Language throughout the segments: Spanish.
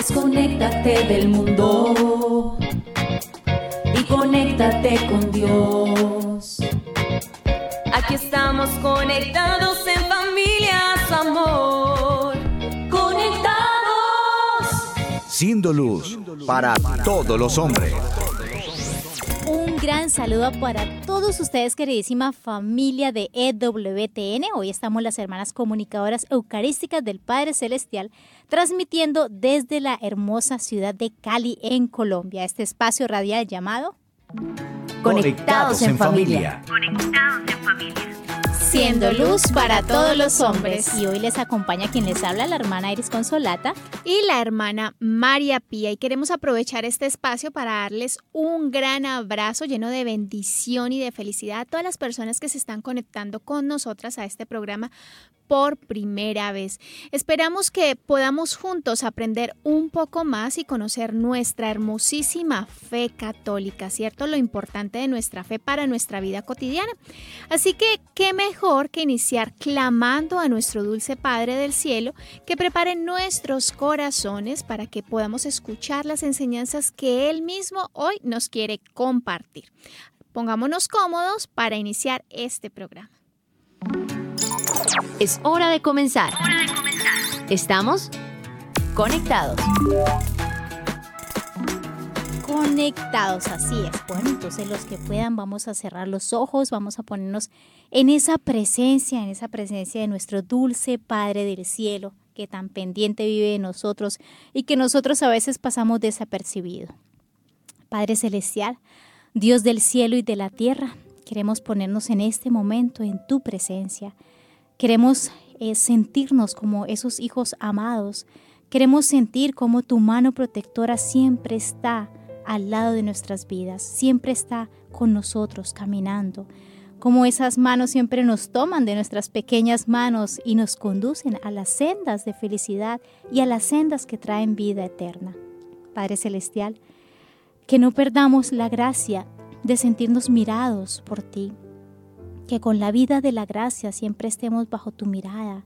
Desconéctate del mundo y conéctate con Dios. Aquí estamos conectados en familia, su amor. Conectados. Siendo luz para todos los hombres. Saludo para todos ustedes, queridísima familia de EWTN. Hoy estamos las hermanas comunicadoras eucarísticas del Padre Celestial, transmitiendo desde la hermosa ciudad de Cali, en Colombia, este espacio radial llamado Conectados en familia. Conectados en familia. Siendo luz para todos los hombres. Y hoy les acompaña quien les habla, la hermana Iris Consolata. y la hermana María Pía. Y queremos aprovechar este espacio para darles un gran abrazo lleno de bendición y de felicidad a todas las personas que se están conectando con nosotras a este programa por primera vez. Esperamos que podamos juntos aprender un poco más y conocer nuestra hermosísima fe católica, ¿cierto? Lo importante de nuestra fe para nuestra vida cotidiana. Así que, ¿qué mejor que iniciar clamando a nuestro dulce Padre del Cielo que prepare nuestros corazones para que podamos escuchar las enseñanzas que Él mismo hoy nos quiere compartir? Pongámonos cómodos para iniciar este programa. Es hora de comenzar. Estamos conectados. Conectados, así es. Bueno, entonces los que puedan vamos a cerrar los ojos, vamos a ponernos en esa presencia, en esa presencia de nuestro dulce Padre del Cielo, que tan pendiente vive de nosotros y que nosotros a veces pasamos desapercibido. Padre Celestial, Dios del cielo y de la tierra, queremos ponernos en este momento en tu presencia. Queremos eh, sentirnos como esos hijos amados. Queremos sentir como tu mano protectora siempre está al lado de nuestras vidas, siempre está con nosotros caminando. Como esas manos siempre nos toman de nuestras pequeñas manos y nos conducen a las sendas de felicidad y a las sendas que traen vida eterna. Padre Celestial, que no perdamos la gracia de sentirnos mirados por ti, que con la vida de la gracia siempre estemos bajo tu mirada,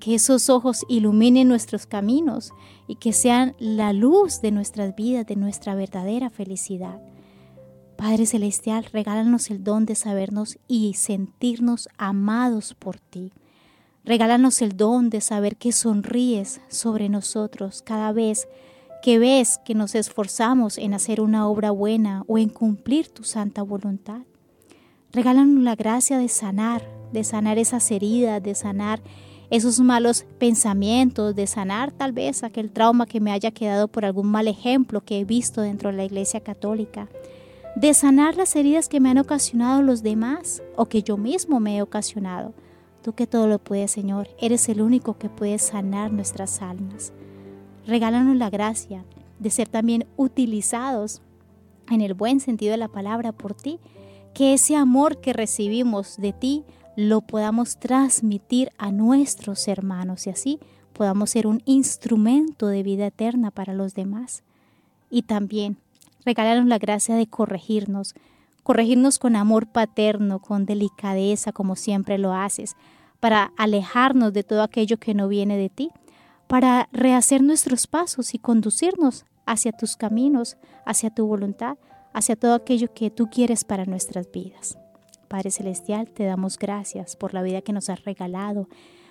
que esos ojos iluminen nuestros caminos y que sean la luz de nuestras vidas, de nuestra verdadera felicidad. Padre Celestial, regálanos el don de sabernos y sentirnos amados por ti. Regálanos el don de saber que sonríes sobre nosotros cada vez que ves que nos esforzamos en hacer una obra buena o en cumplir tu santa voluntad. Regálanos la gracia de sanar, de sanar esas heridas, de sanar esos malos pensamientos, de sanar tal vez aquel trauma que me haya quedado por algún mal ejemplo que he visto dentro de la Iglesia Católica, de sanar las heridas que me han ocasionado los demás o que yo mismo me he ocasionado. Tú que todo lo puedes, Señor, eres el único que puede sanar nuestras almas. Regálanos la gracia de ser también utilizados en el buen sentido de la palabra por ti que ese amor que recibimos de ti lo podamos transmitir a nuestros hermanos y así podamos ser un instrumento de vida eterna para los demás. Y también regálanos la gracia de corregirnos, corregirnos con amor paterno, con delicadeza, como siempre lo haces, para alejarnos de todo aquello que no viene de ti, para rehacer nuestros pasos y conducirnos hacia tus caminos, hacia tu voluntad, hacia todo aquello que tú quieres para nuestras vidas. Padre Celestial, te damos gracias por la vida que nos has regalado,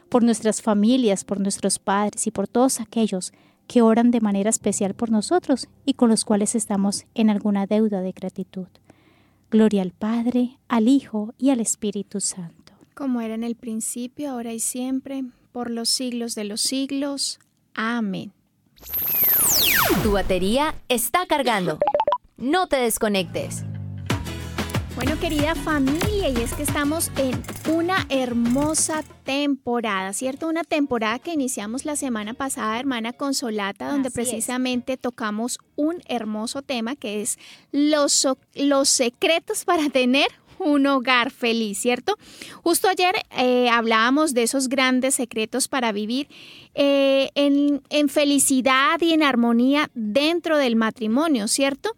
por nuestras familias, por nuestros padres y por todos aquellos que oran de manera especial por nosotros y con los cuales estamos en alguna deuda de gratitud. Gloria al Padre, al Hijo y al Espíritu Santo. Como era en el principio, ahora y siempre, por los siglos de los siglos. Amén. Tu batería está cargando. No te desconectes. Bueno, querida familia, y es que estamos en una hermosa temporada, ¿cierto? Una temporada que iniciamos la semana pasada, hermana Consolata, donde Así es. precisamente tocamos un hermoso tema que es los, los secretos para tener un hogar feliz, ¿cierto? Justo ayer eh, hablábamos de esos grandes secretos para vivir eh, en, en felicidad y en armonía dentro del matrimonio, ¿cierto?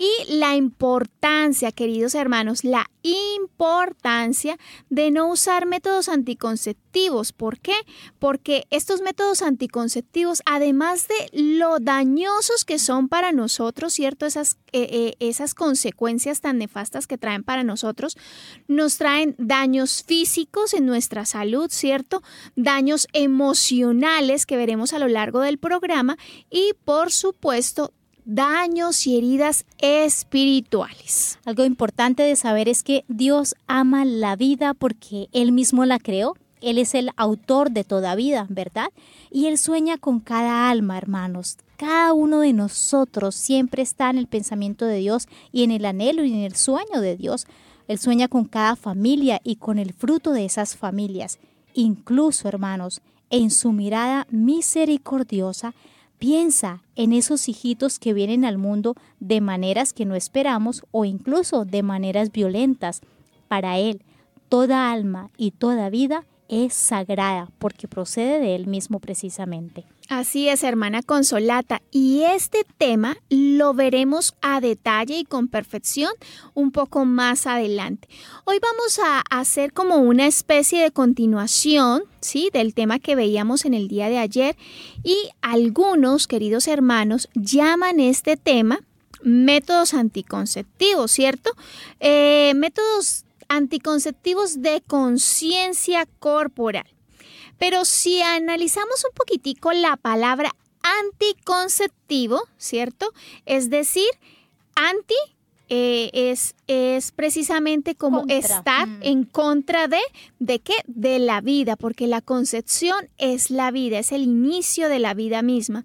Y la importancia, queridos hermanos, la importancia de no usar métodos anticonceptivos. ¿Por qué? Porque estos métodos anticonceptivos, además de lo dañosos que son para nosotros, ¿cierto? Esas, eh, eh, esas consecuencias tan nefastas que traen para nosotros, nos traen daños físicos en nuestra salud, ¿cierto? Daños emocionales que veremos a lo largo del programa y, por supuesto, daños y heridas espirituales. Algo importante de saber es que Dios ama la vida porque Él mismo la creó. Él es el autor de toda vida, ¿verdad? Y Él sueña con cada alma, hermanos. Cada uno de nosotros siempre está en el pensamiento de Dios y en el anhelo y en el sueño de Dios. Él sueña con cada familia y con el fruto de esas familias. Incluso, hermanos, en su mirada misericordiosa, Piensa en esos hijitos que vienen al mundo de maneras que no esperamos o incluso de maneras violentas. Para Él, toda alma y toda vida es sagrada porque procede de Él mismo precisamente. Así es, hermana Consolata. Y este tema lo veremos a detalle y con perfección un poco más adelante. Hoy vamos a hacer como una especie de continuación, ¿sí? Del tema que veíamos en el día de ayer. Y algunos, queridos hermanos, llaman este tema métodos anticonceptivos, ¿cierto? Eh, métodos anticonceptivos de conciencia corporal. Pero si analizamos un poquitico la palabra anticonceptivo, ¿cierto? Es decir, anti eh, es, es, precisamente como estar mm. en contra de, ¿de qué? De la vida, porque la concepción es la vida, es el inicio de la vida misma.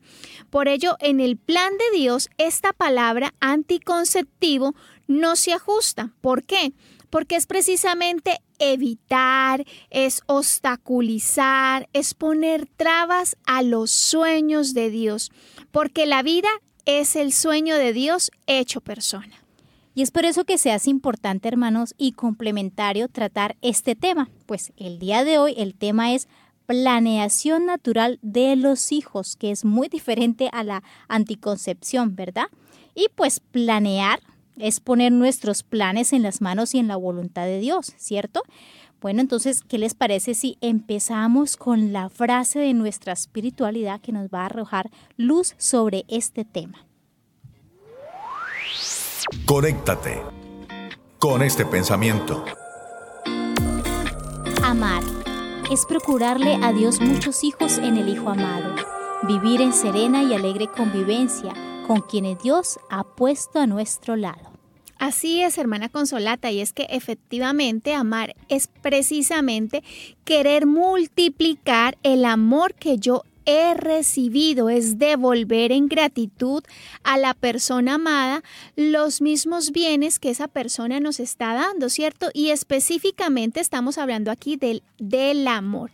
Por ello, en el plan de Dios, esta palabra anticonceptivo no se ajusta. ¿Por qué? Porque es precisamente evitar, es obstaculizar, es poner trabas a los sueños de Dios, porque la vida es el sueño de Dios hecho persona. Y es por eso que se hace importante, hermanos, y complementario tratar este tema, pues el día de hoy el tema es planeación natural de los hijos, que es muy diferente a la anticoncepción, ¿verdad? Y pues planear es poner nuestros planes en las manos y en la voluntad de Dios, ¿cierto? Bueno, entonces, ¿qué les parece si empezamos con la frase de nuestra espiritualidad que nos va a arrojar luz sobre este tema? Conéctate con este pensamiento. Amar es procurarle a Dios muchos hijos en el Hijo amado, vivir en serena y alegre convivencia con quienes Dios ha puesto a nuestro lado. Así es, hermana Consolata, y es que efectivamente amar es precisamente querer multiplicar el amor que yo he recibido, es devolver en gratitud a la persona amada los mismos bienes que esa persona nos está dando, ¿cierto? Y específicamente estamos hablando aquí del, del amor.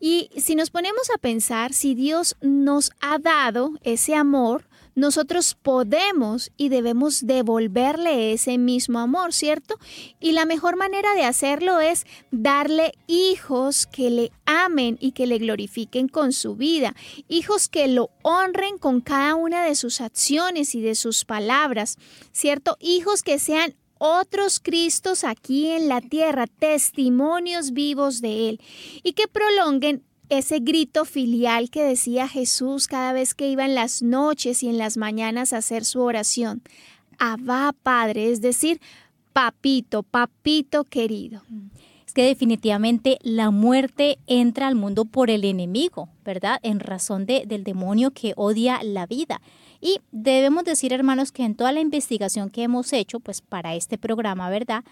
Y si nos ponemos a pensar, si Dios nos ha dado ese amor, nosotros podemos y debemos devolverle ese mismo amor, ¿cierto? Y la mejor manera de hacerlo es darle hijos que le amen y que le glorifiquen con su vida, hijos que lo honren con cada una de sus acciones y de sus palabras, ¿cierto? Hijos que sean otros Cristos aquí en la tierra, testimonios vivos de Él, y que prolonguen ese grito filial que decía Jesús cada vez que iba en las noches y en las mañanas a hacer su oración. Abba Padre, es decir, papito, papito querido. Es que definitivamente la muerte entra al mundo por el enemigo, ¿verdad? En razón de, del demonio que odia la vida. Y debemos decir, hermanos, que en toda la investigación que hemos hecho, pues para este programa, ¿verdad?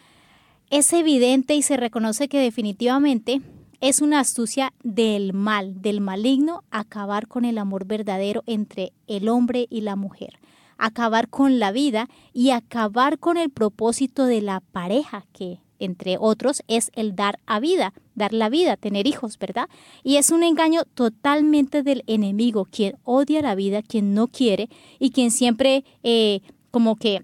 Es evidente y se reconoce que definitivamente es una astucia del mal, del maligno, acabar con el amor verdadero entre el hombre y la mujer, acabar con la vida y acabar con el propósito de la pareja, que entre otros es el dar a vida, dar la vida, tener hijos, ¿verdad? Y es un engaño totalmente del enemigo, quien odia la vida, quien no quiere y quien siempre eh, como que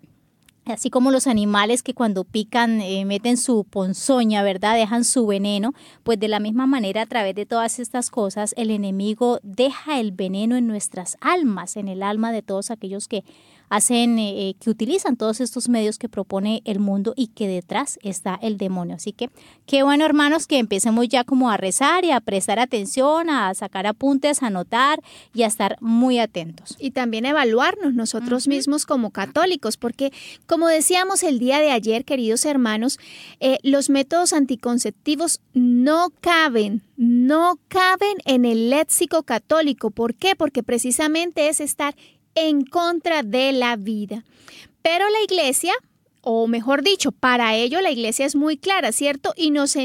Así como los animales que cuando pican eh, meten su ponzoña, ¿verdad? Dejan su veneno, pues de la misma manera a través de todas estas cosas el enemigo deja el veneno en nuestras almas, en el alma de todos aquellos que hacen, eh, eh, que utilizan todos estos medios que propone el mundo y que detrás está el demonio. Así que qué bueno hermanos que empecemos ya como a rezar y a prestar atención, a sacar apuntes, a anotar y a estar muy atentos. Y también evaluarnos nosotros mismos como católicos, porque como decíamos el día de ayer, queridos hermanos, eh, los métodos anticonceptivos no caben, no caben en el léxico católico. ¿Por qué? Porque precisamente es estar en contra de la vida. Pero la iglesia, o mejor dicho, para ello la iglesia es muy clara, ¿cierto? Y nos,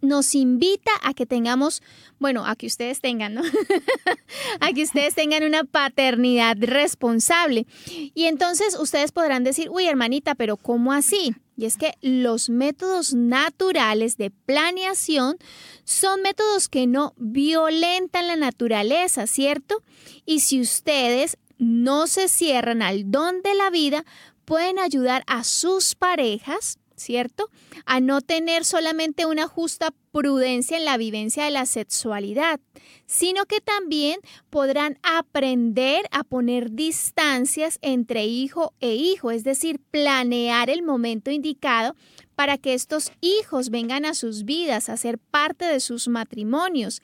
nos, invita a que tengamos, bueno, a que ustedes tengan, ¿no? a que ustedes tengan una paternidad responsable. Y entonces ustedes podrán decir, uy, hermanita, pero ¿cómo así? Y es que los métodos naturales de planeación son métodos que no violentan la naturaleza, ¿cierto? Y si ustedes no se cierran al don de la vida, pueden ayudar a sus parejas, ¿cierto? A no tener solamente una justa prudencia en la vivencia de la sexualidad, sino que también podrán aprender a poner distancias entre hijo e hijo, es decir, planear el momento indicado para que estos hijos vengan a sus vidas, a ser parte de sus matrimonios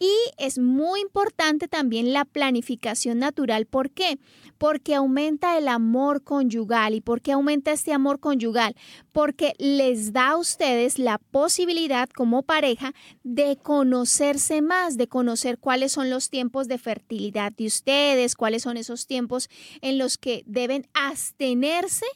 y es muy importante también la planificación natural. ¿Por qué? Porque aumenta el amor conyugal. ¿Y por qué aumenta este amor conyugal? Porque les da a ustedes la posibilidad como pareja de conocerse más, de conocer cuáles son los tiempos de fertilidad de ustedes, cuáles son esos tiempos en los que deben abstenerse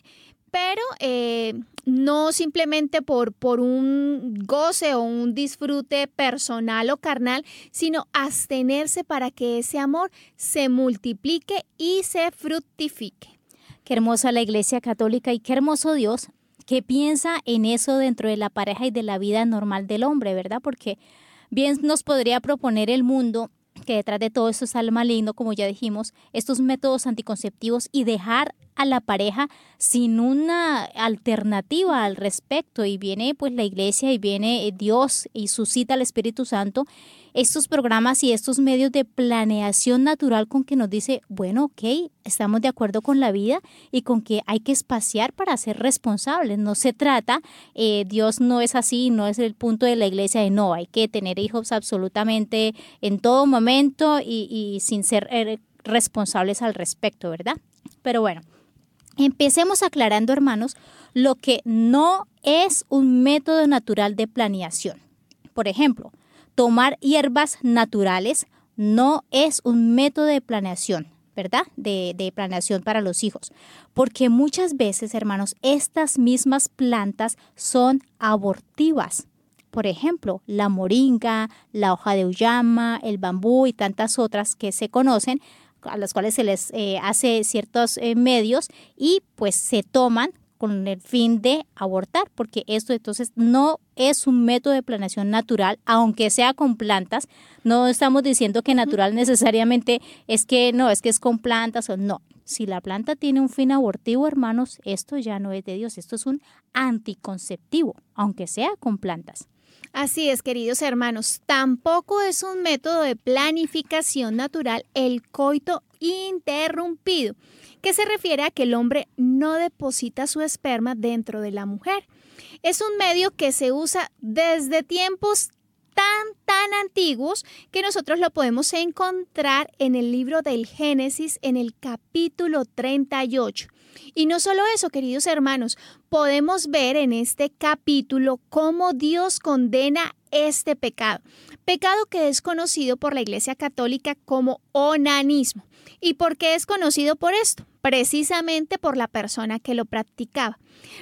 pero eh, no simplemente por, por un goce o un disfrute personal o carnal, sino abstenerse para que ese amor se multiplique y se fructifique. Qué hermosa la Iglesia Católica y qué hermoso Dios que piensa en eso dentro de la pareja y de la vida normal del hombre, ¿verdad? Porque bien nos podría proponer el mundo que detrás de todo esto está el maligno, como ya dijimos, estos métodos anticonceptivos y dejar a la pareja sin una alternativa al respecto y viene pues la iglesia y viene eh, Dios y suscita al Espíritu Santo estos programas y estos medios de planeación natural con que nos dice, bueno, ok, estamos de acuerdo con la vida y con que hay que espaciar para ser responsables. No se trata, eh, Dios no es así, no es el punto de la iglesia de no, hay que tener hijos absolutamente en todo momento y, y sin ser eh, responsables al respecto, ¿verdad? Pero bueno, Empecemos aclarando, hermanos, lo que no es un método natural de planeación. Por ejemplo, tomar hierbas naturales no es un método de planeación, ¿verdad? De, planeación para los hijos. Porque muchas veces, hermanos, estas mismas plantas son abortivas. Por ejemplo, la moringa, la hoja de uyama, el bambú y tantas otras que se conocen a las cuales se les eh, hace ciertos eh, medios y pues se toman con el fin de abortar, porque esto entonces no es un método de planeación natural, aunque sea con plantas. No estamos diciendo que natural necesariamente es que no, es que es con plantas o no. Si la planta tiene un fin abortivo, hermanos, esto ya no es de Dios, esto es un anticonceptivo, aunque sea con plantas. Así es, queridos hermanos, tampoco es un método de planificación natural el coito interrumpido, que se refiere a que el hombre no deposita su esperma dentro de la mujer. Es un medio que se usa desde tiempos tan, tan antiguos que nosotros lo podemos encontrar en el libro del Génesis en el capítulo 38. Y no solo eso, queridos hermanos, podemos ver en este capítulo cómo Dios condena este pecado. Pecado que es conocido por la Iglesia Católica como onanismo. ¿Y por qué es conocido por esto? Precisamente por la persona que lo practicaba.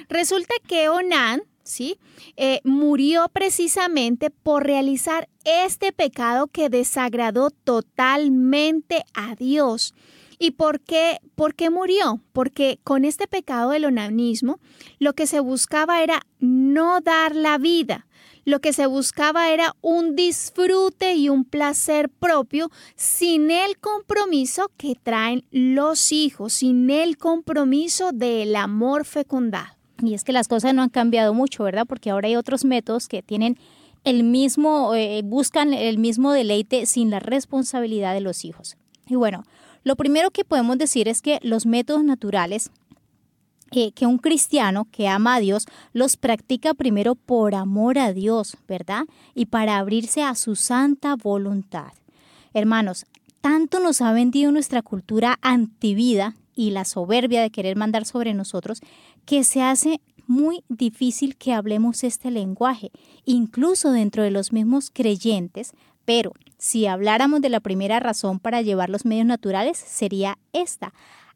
Resulta que Onan, ¿sí? Eh, murió precisamente por realizar este pecado que desagradó totalmente a Dios. ¿Y por qué, por qué murió? Porque con este pecado del onanismo, lo que se buscaba era no dar la vida. Lo que se buscaba era un disfrute y un placer propio sin el compromiso que traen los hijos, sin el compromiso del amor fecundado. Y es que las cosas no han cambiado mucho, ¿verdad? Porque ahora hay otros métodos que tienen el mismo, eh, buscan el mismo deleite sin la responsabilidad de los hijos. Y bueno, lo primero que podemos decir es que los métodos naturales que un cristiano que ama a Dios los practica primero por amor a Dios, ¿verdad? Y para abrirse a su santa voluntad. Hermanos, tanto nos ha vendido nuestra cultura antivida y la soberbia de querer mandar sobre nosotros que se hace muy difícil que hablemos este lenguaje, incluso dentro de los mismos creyentes, pero si habláramos de la primera razón para llevar los medios naturales, sería esta,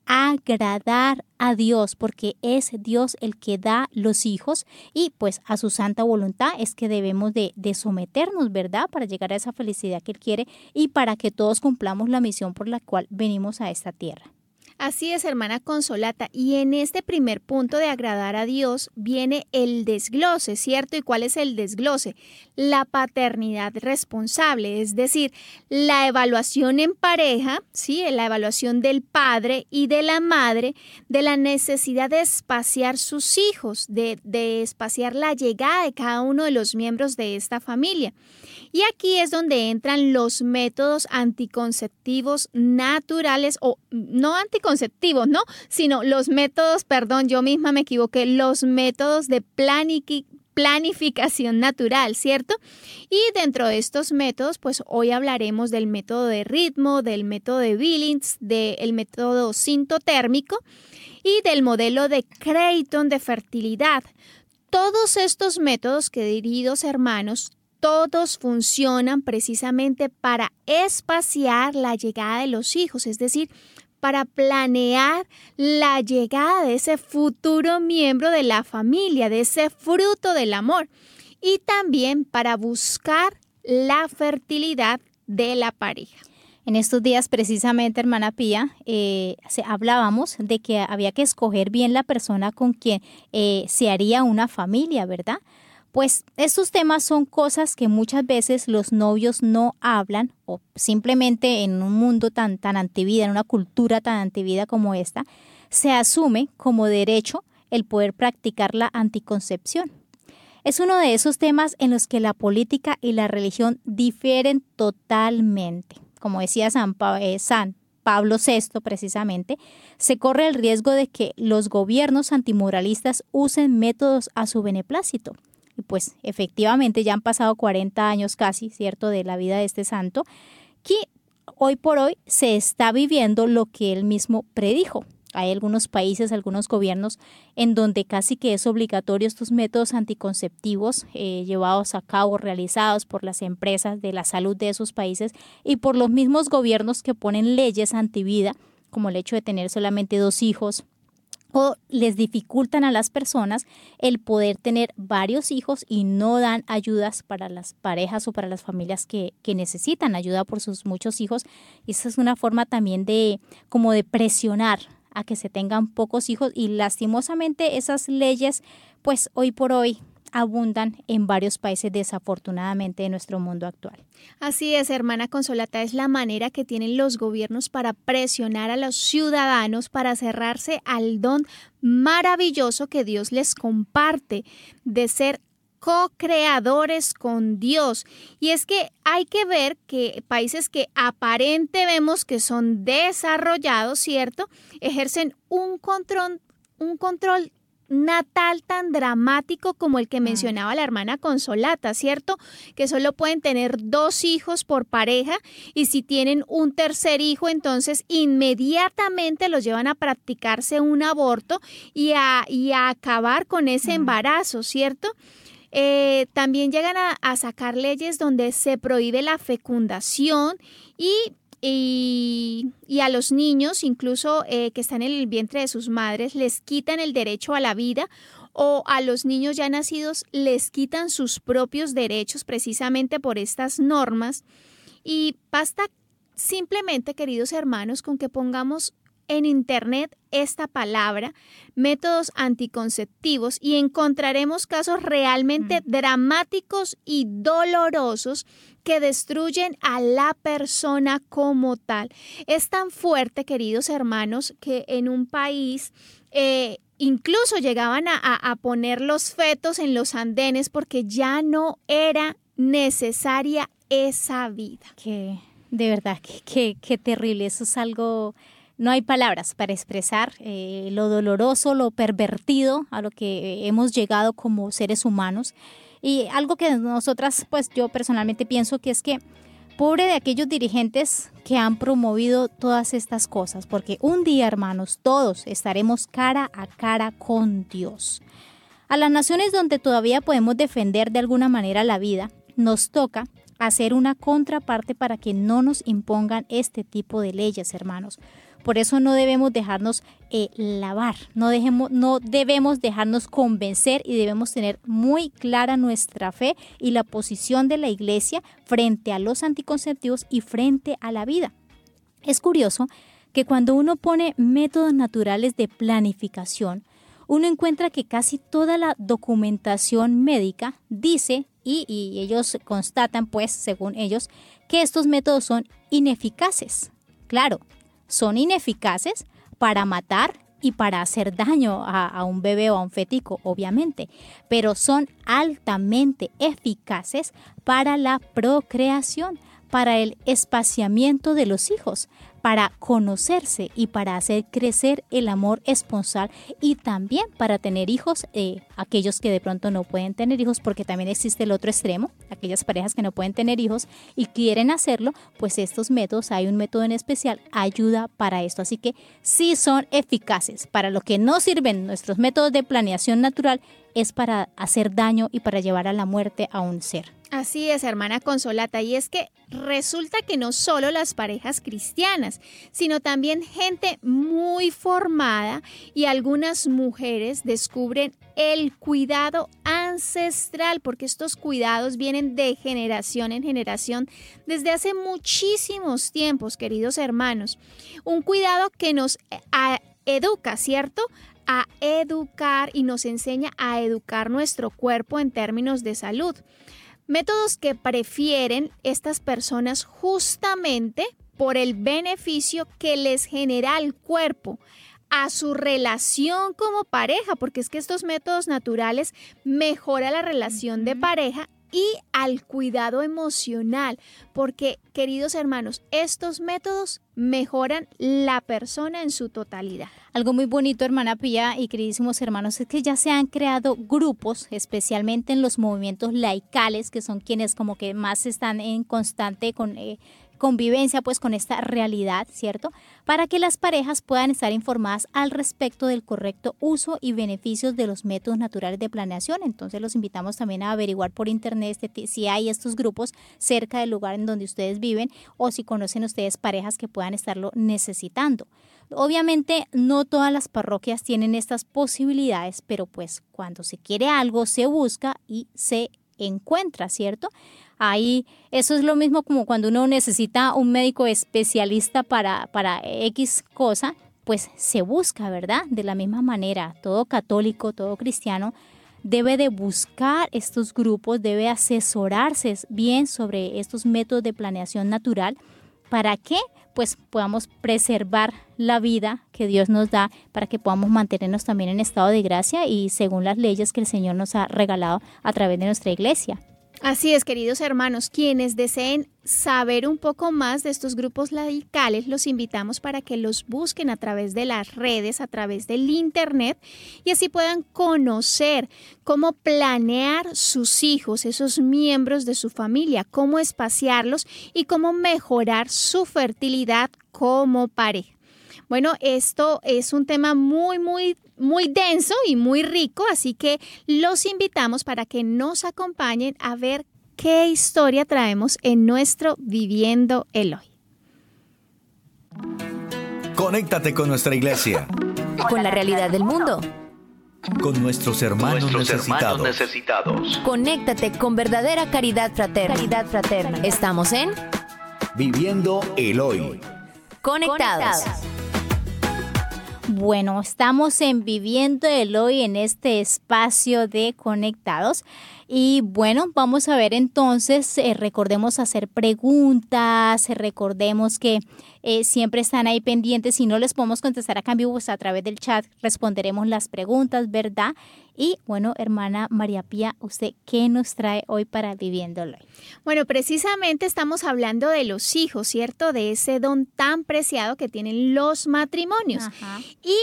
agradar a Dios, porque es Dios el que da los hijos y pues a su santa voluntad es que debemos de, someternos, ¿verdad? Para llegar a esa felicidad que Él quiere y para que todos cumplamos la misión por la cual venimos a esta tierra. Así es, hermana Consolata. Y en este primer punto de agradar a Dios viene el desglose, ¿cierto? ¿Y cuál es el desglose? La paternidad responsable, es decir, la evaluación en pareja, ¿sí? La evaluación del padre y de la madre de la necesidad de espaciar sus hijos, de, de espaciar la llegada de cada uno de los miembros de esta familia. Y aquí es donde entran los métodos anticonceptivos naturales o no anticonceptivos, ¿no? Sino los métodos, perdón, yo misma me equivoqué, los métodos de planificación natural, ¿cierto? Y dentro de estos métodos, pues hoy hablaremos del método de ritmo, del método de Billings, del método sintotérmico y del modelo de Creighton de fertilidad. Todos estos métodos, queridos hermanos, todos funcionan precisamente para espaciar la llegada de los hijos, es decir, para planear la llegada de ese futuro miembro de la familia, de ese fruto del amor, y también para buscar la fertilidad de la pareja. En estos días, precisamente, hermana Pía, eh, hablábamos de que había que escoger bien la persona con quien eh, se haría una familia, ¿verdad? Pues estos temas son cosas que muchas veces los novios no hablan o simplemente en un mundo tan, tan antivida, en una cultura tan antivida como esta, se asume como derecho el poder practicar la anticoncepción. Es uno de esos temas en los que la política y la religión difieren totalmente. Como decía San, eh, San Pablo VI precisamente, se corre el riesgo de que los gobiernos antimoralistas usen métodos a su beneplácito y pues efectivamente ya han pasado 40 años casi, ¿cierto?, de la vida de este santo, que hoy por hoy se está viviendo lo que él mismo predijo. Hay algunos países, algunos gobiernos en donde casi que es obligatorio estos métodos anticonceptivos eh, llevados a cabo, realizados por las empresas de la salud de esos países y por los mismos gobiernos que ponen leyes antivida, como el hecho de tener solamente dos hijos o les dificultan a las personas el poder tener varios hijos y no dan ayudas para las parejas o para las familias que, que necesitan ayuda por sus muchos hijos. Esa es una forma también de como de presionar a que se tengan pocos hijos y lastimosamente esas leyes pues hoy por hoy abundan en varios países desafortunadamente de nuestro mundo actual. Así es, hermana Consolata, es la manera que tienen los gobiernos para presionar a los ciudadanos para cerrarse al don maravilloso que Dios les comparte de ser co-creadores con Dios. Y es que hay que ver que países que aparente vemos que son desarrollados, ¿cierto? Ejercen un control, un control natal tan dramático como el que mencionaba la hermana Consolata, ¿cierto? Que solo pueden tener dos hijos por pareja y si tienen un tercer hijo, entonces inmediatamente los llevan a practicarse un aborto y a, acabar con ese embarazo, ¿cierto? Eh, también llegan a sacar leyes donde se prohíbe la fecundación y y, a los niños, incluso eh, que están en el vientre de sus madres, les quitan el derecho a la vida o a los niños ya nacidos les quitan sus propios derechos precisamente por estas normas. Y basta simplemente, queridos hermanos, con que pongamos en Internet esta palabra, métodos anticonceptivos, y encontraremos casos realmente mm. dramáticos y dolorosos que destruyen a la persona como tal. Es tan fuerte, queridos hermanos, que en un país eh, incluso llegaban a, poner los fetos en los andenes porque ya no era necesaria esa vida. Qué, De verdad, qué, qué, terrible. Eso es algo, no hay palabras para expresar eh, lo doloroso, lo pervertido a lo que hemos llegado como seres humanos. Y algo que nosotras, pues yo personalmente pienso que es que pobre de aquellos dirigentes que han promovido todas estas cosas, porque un día, hermanos, todos estaremos cara a cara con Dios. A las naciones donde todavía podemos defender de alguna manera la vida, nos toca hacer una contraparte para que no nos impongan este tipo de leyes, hermanos. Por eso no debemos dejarnos eh, lavar, no, dejemos, no debemos dejarnos convencer y debemos tener muy clara nuestra fe y la posición de la iglesia frente a los anticonceptivos y frente a la vida. Es curioso que cuando uno pone métodos naturales de planificación, uno encuentra que casi toda la documentación médica dice y, ellos constatan, pues, según ellos, que estos métodos son ineficaces. Claro, son ineficaces para matar y para hacer daño a, un bebé o a un fetico, obviamente, pero son altamente eficaces para la procreación, para el espaciamiento de los hijos, para conocerse y para hacer crecer el amor esponsal y también para tener hijos, eh, aquellos que de pronto no pueden tener hijos, porque también existe el otro extremo, aquellas parejas que no pueden tener hijos y quieren hacerlo, pues estos métodos, hay un método en especial, ayuda para esto. Así que sí son eficaces. Para lo que no sirven nuestros métodos de planeación natural es para hacer daño y para llevar a la muerte a un ser. Así es, hermana Consolata, y es que resulta que no solo las parejas cristianas, sino también gente muy formada y algunas mujeres descubren el cuidado ancestral, porque estos cuidados vienen de generación en generación desde hace muchísimos tiempos, queridos hermanos. Un cuidado que nos eh, educa, ¿cierto? a educar y nos enseña a educar nuestro cuerpo en términos de salud. Métodos que prefieren estas personas justamente por el beneficio que les genera al cuerpo, a su relación como pareja, porque es que estos métodos naturales mejoran la relación de pareja y al cuidado emocional, porque queridos hermanos, estos métodos mejoran la persona en su totalidad. Algo muy bonito, hermana Pía y queridísimos hermanos, es que ya se han creado grupos, especialmente en los movimientos laicales, que son quienes como que más están en constante con... Eh, convivencia pues con esta realidad, ¿cierto? Para que las parejas puedan estar informadas al respecto del correcto uso y beneficios de los métodos naturales de planeación. Entonces los invitamos también a averiguar por internet este si hay estos grupos cerca del lugar en donde ustedes viven o si conocen ustedes parejas que puedan estarlo necesitando. Obviamente no todas las parroquias tienen estas posibilidades, pero pues cuando se quiere algo se busca y se encuentra, ¿cierto? Ahí eso es lo mismo como cuando uno necesita un médico especialista para, para X cosa, pues se busca, ¿verdad? De la misma manera, todo católico, todo cristiano debe de buscar estos grupos, debe asesorarse bien sobre estos métodos de planeación natural. ¿Para que Pues podamos preservar la vida que Dios nos da, para que podamos mantenernos también en estado de gracia y según las leyes que el Señor nos ha regalado a través de nuestra iglesia. Así es, queridos hermanos, quienes deseen saber un poco más de estos grupos laicales, los invitamos para que los busquen a través de las redes, a través del Internet, y así puedan conocer cómo planear sus hijos, esos miembros de su familia, cómo espaciarlos y cómo mejorar su fertilidad como pareja. Bueno, esto es un tema muy, muy, muy denso y muy rico, así que los invitamos para que nos acompañen a ver qué historia traemos en nuestro Viviendo el Hoy. Conéctate con nuestra iglesia. Con la realidad del mundo. Con nuestros hermanos, necesitados. necesitados. Conéctate con verdadera caridad fraterna. Caridad fraterna. Estamos en Viviendo el Hoy. Conectados. Bueno, estamos en Viviendo el Hoy en este espacio de Conectados. Y bueno, vamos a ver entonces, eh, recordemos hacer preguntas, recordemos que eh, siempre están ahí pendientes. Si no les podemos contestar a cambio, pues a través del chat responderemos las preguntas, ¿verdad? Y bueno, hermana María Pía, ¿usted qué nos trae hoy para viviéndolo? Bueno, precisamente estamos hablando de los hijos, ¿cierto? De ese don tan preciado que tienen los matrimonios. Y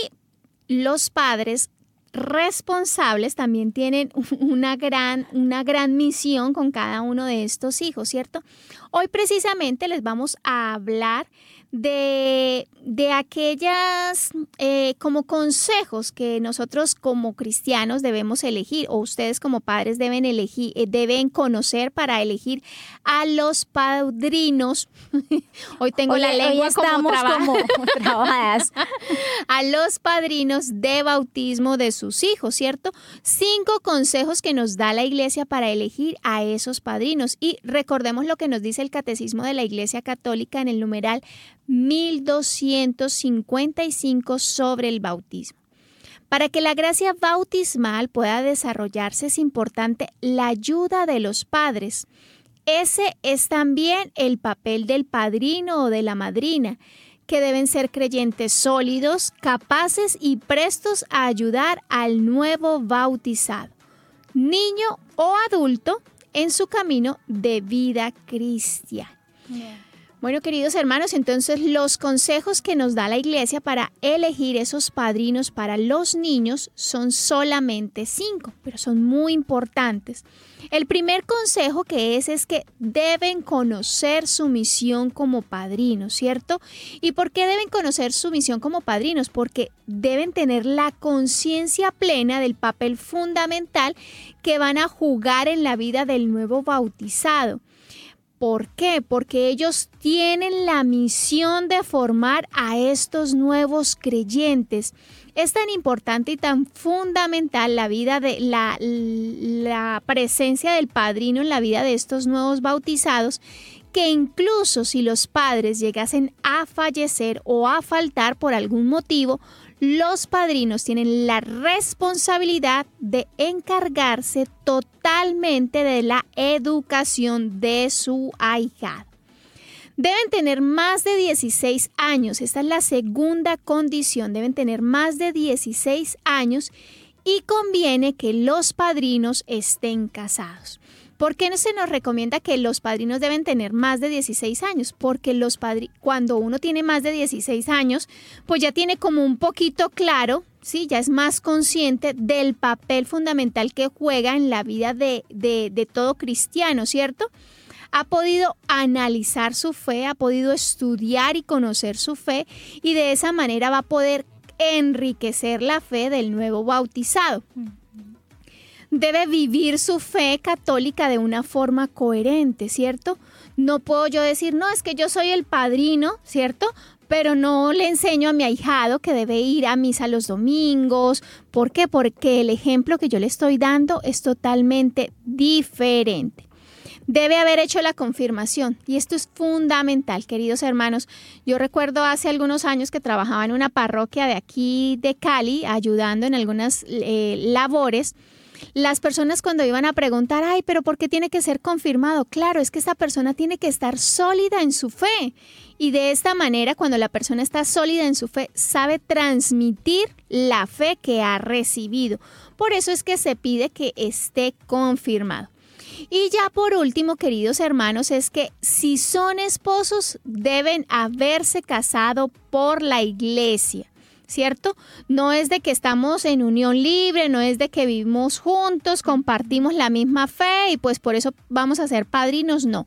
los padres responsables también tienen una gran, una gran misión con cada uno de estos hijos, ¿cierto? Hoy precisamente les vamos a hablar de, de aquellas eh, como consejos que nosotros como cristianos debemos elegir o ustedes como padres deben elegir, eh, deben conocer para elegir a los padrinos. hoy tengo la lengua como, trabajadas. a los padrinos de bautismo de sus hijos, ¿cierto? Cinco consejos que nos da la iglesia para elegir a esos padrinos. Y recordemos lo que nos dice el Catecismo de la Iglesia Católica en el numeral 1255 sobre el bautismo. Para que la gracia bautismal pueda desarrollarse es importante la ayuda de los padres. Ese es también el papel del padrino o de la madrina, que deben ser creyentes sólidos, capaces y prestos a ayudar al nuevo bautizado, niño o adulto, en su camino de vida cristiana. Bueno, queridos hermanos, entonces los consejos que nos da la iglesia para elegir esos padrinos para los niños son solamente cinco, pero son muy importantes. El primer consejo que es es que deben conocer su misión como padrinos, ¿cierto? ¿Y por qué deben conocer su misión como padrinos? Porque deben tener la conciencia plena del papel fundamental que van a jugar en la vida del nuevo bautizado. ¿Por qué? Porque ellos tienen la misión de formar a estos nuevos creyentes. Es tan importante y tan fundamental la vida de la, la presencia del padrino en la vida de estos nuevos bautizados que incluso si los padres llegasen a fallecer o a faltar por algún motivo, los padrinos tienen la responsabilidad de encargarse totalmente de la educación de su ahijado. Deben tener más de 16 años, esta es la segunda condición, deben tener más de 16 años y conviene que los padrinos estén casados. ¿Por qué no se nos recomienda que los padrinos deben tener más de 16 años? Porque los cuando uno tiene más de 16 años, pues ya tiene como un poquito claro, ¿sí? ya es más consciente del papel fundamental que juega en la vida de, de todo cristiano, ¿cierto? ha podido analizar su fe, ha podido estudiar y conocer su fe y de esa manera va a poder enriquecer la fe del nuevo bautizado debe vivir su fe católica de una forma coherente, ¿cierto? No puedo yo decir, no, es que yo soy el padrino, ¿cierto? Pero no le enseño a mi ahijado que debe ir a misa los domingos. ¿Por qué? Porque el ejemplo que yo le estoy dando es totalmente diferente debe haber hecho la confirmación. Y esto es fundamental, queridos hermanos. Yo recuerdo hace algunos años que trabajaba en una parroquia de aquí de Cali, ayudando en algunas eh, labores las personas cuando iban a preguntar, ay, pero ¿por qué tiene que ser confirmado? Claro, es que esta persona tiene que estar sólida en su fe. Y de esta manera, cuando la persona está sólida en su fe, sabe transmitir la fe que ha recibido. Por eso es que se pide que esté confirmado. Y ya por último, queridos hermanos, es que si son esposos, deben haberse casado por la iglesia. ¿Cierto? No es de que estamos en unión libre, no es de que vivimos juntos, compartimos la misma fe y pues por eso vamos a ser padrinos, no.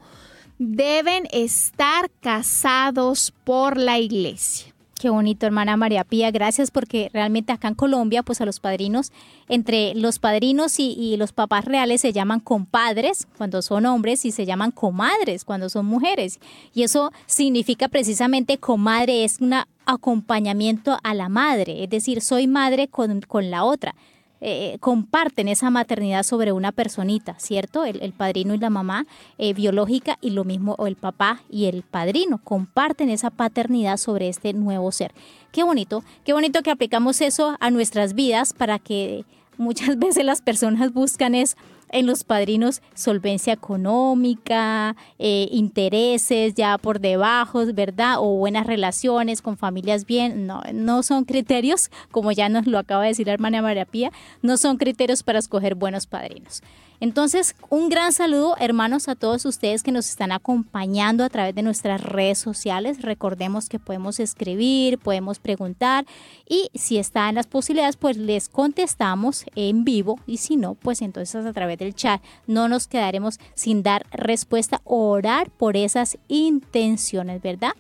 Deben estar casados por la iglesia. Qué bonito, hermana María Pía. Gracias porque realmente acá en Colombia, pues a los padrinos, entre los padrinos y, los papás reales se llaman compadres cuando son hombres y se llaman comadres cuando son mujeres. Y eso significa precisamente comadre es un acompañamiento a la madre, es decir, soy madre con, con la otra. Eh, comparten esa maternidad sobre una personita, ¿cierto? El, padrino y la mamá eh, biológica y lo mismo o el papá y el padrino comparten esa paternidad sobre este nuevo ser. Qué bonito, qué bonito que aplicamos eso a nuestras vidas para que muchas veces las personas buscan es en los padrinos solvencia económica, eh, intereses ya por debajo, ¿verdad? O buenas relaciones con familias bien. No, no son criterios, como ya nos lo acaba de decir la hermana María Pía, no son criterios para escoger buenos padrinos. Entonces, un gran saludo, hermanos, a todos ustedes que nos están acompañando a través de nuestras redes sociales. Recordemos que podemos escribir, podemos preguntar y si están las posibilidades, pues les contestamos en vivo y si no, pues entonces a través del chat no nos quedaremos sin dar respuesta o orar por esas intenciones, ¿verdad?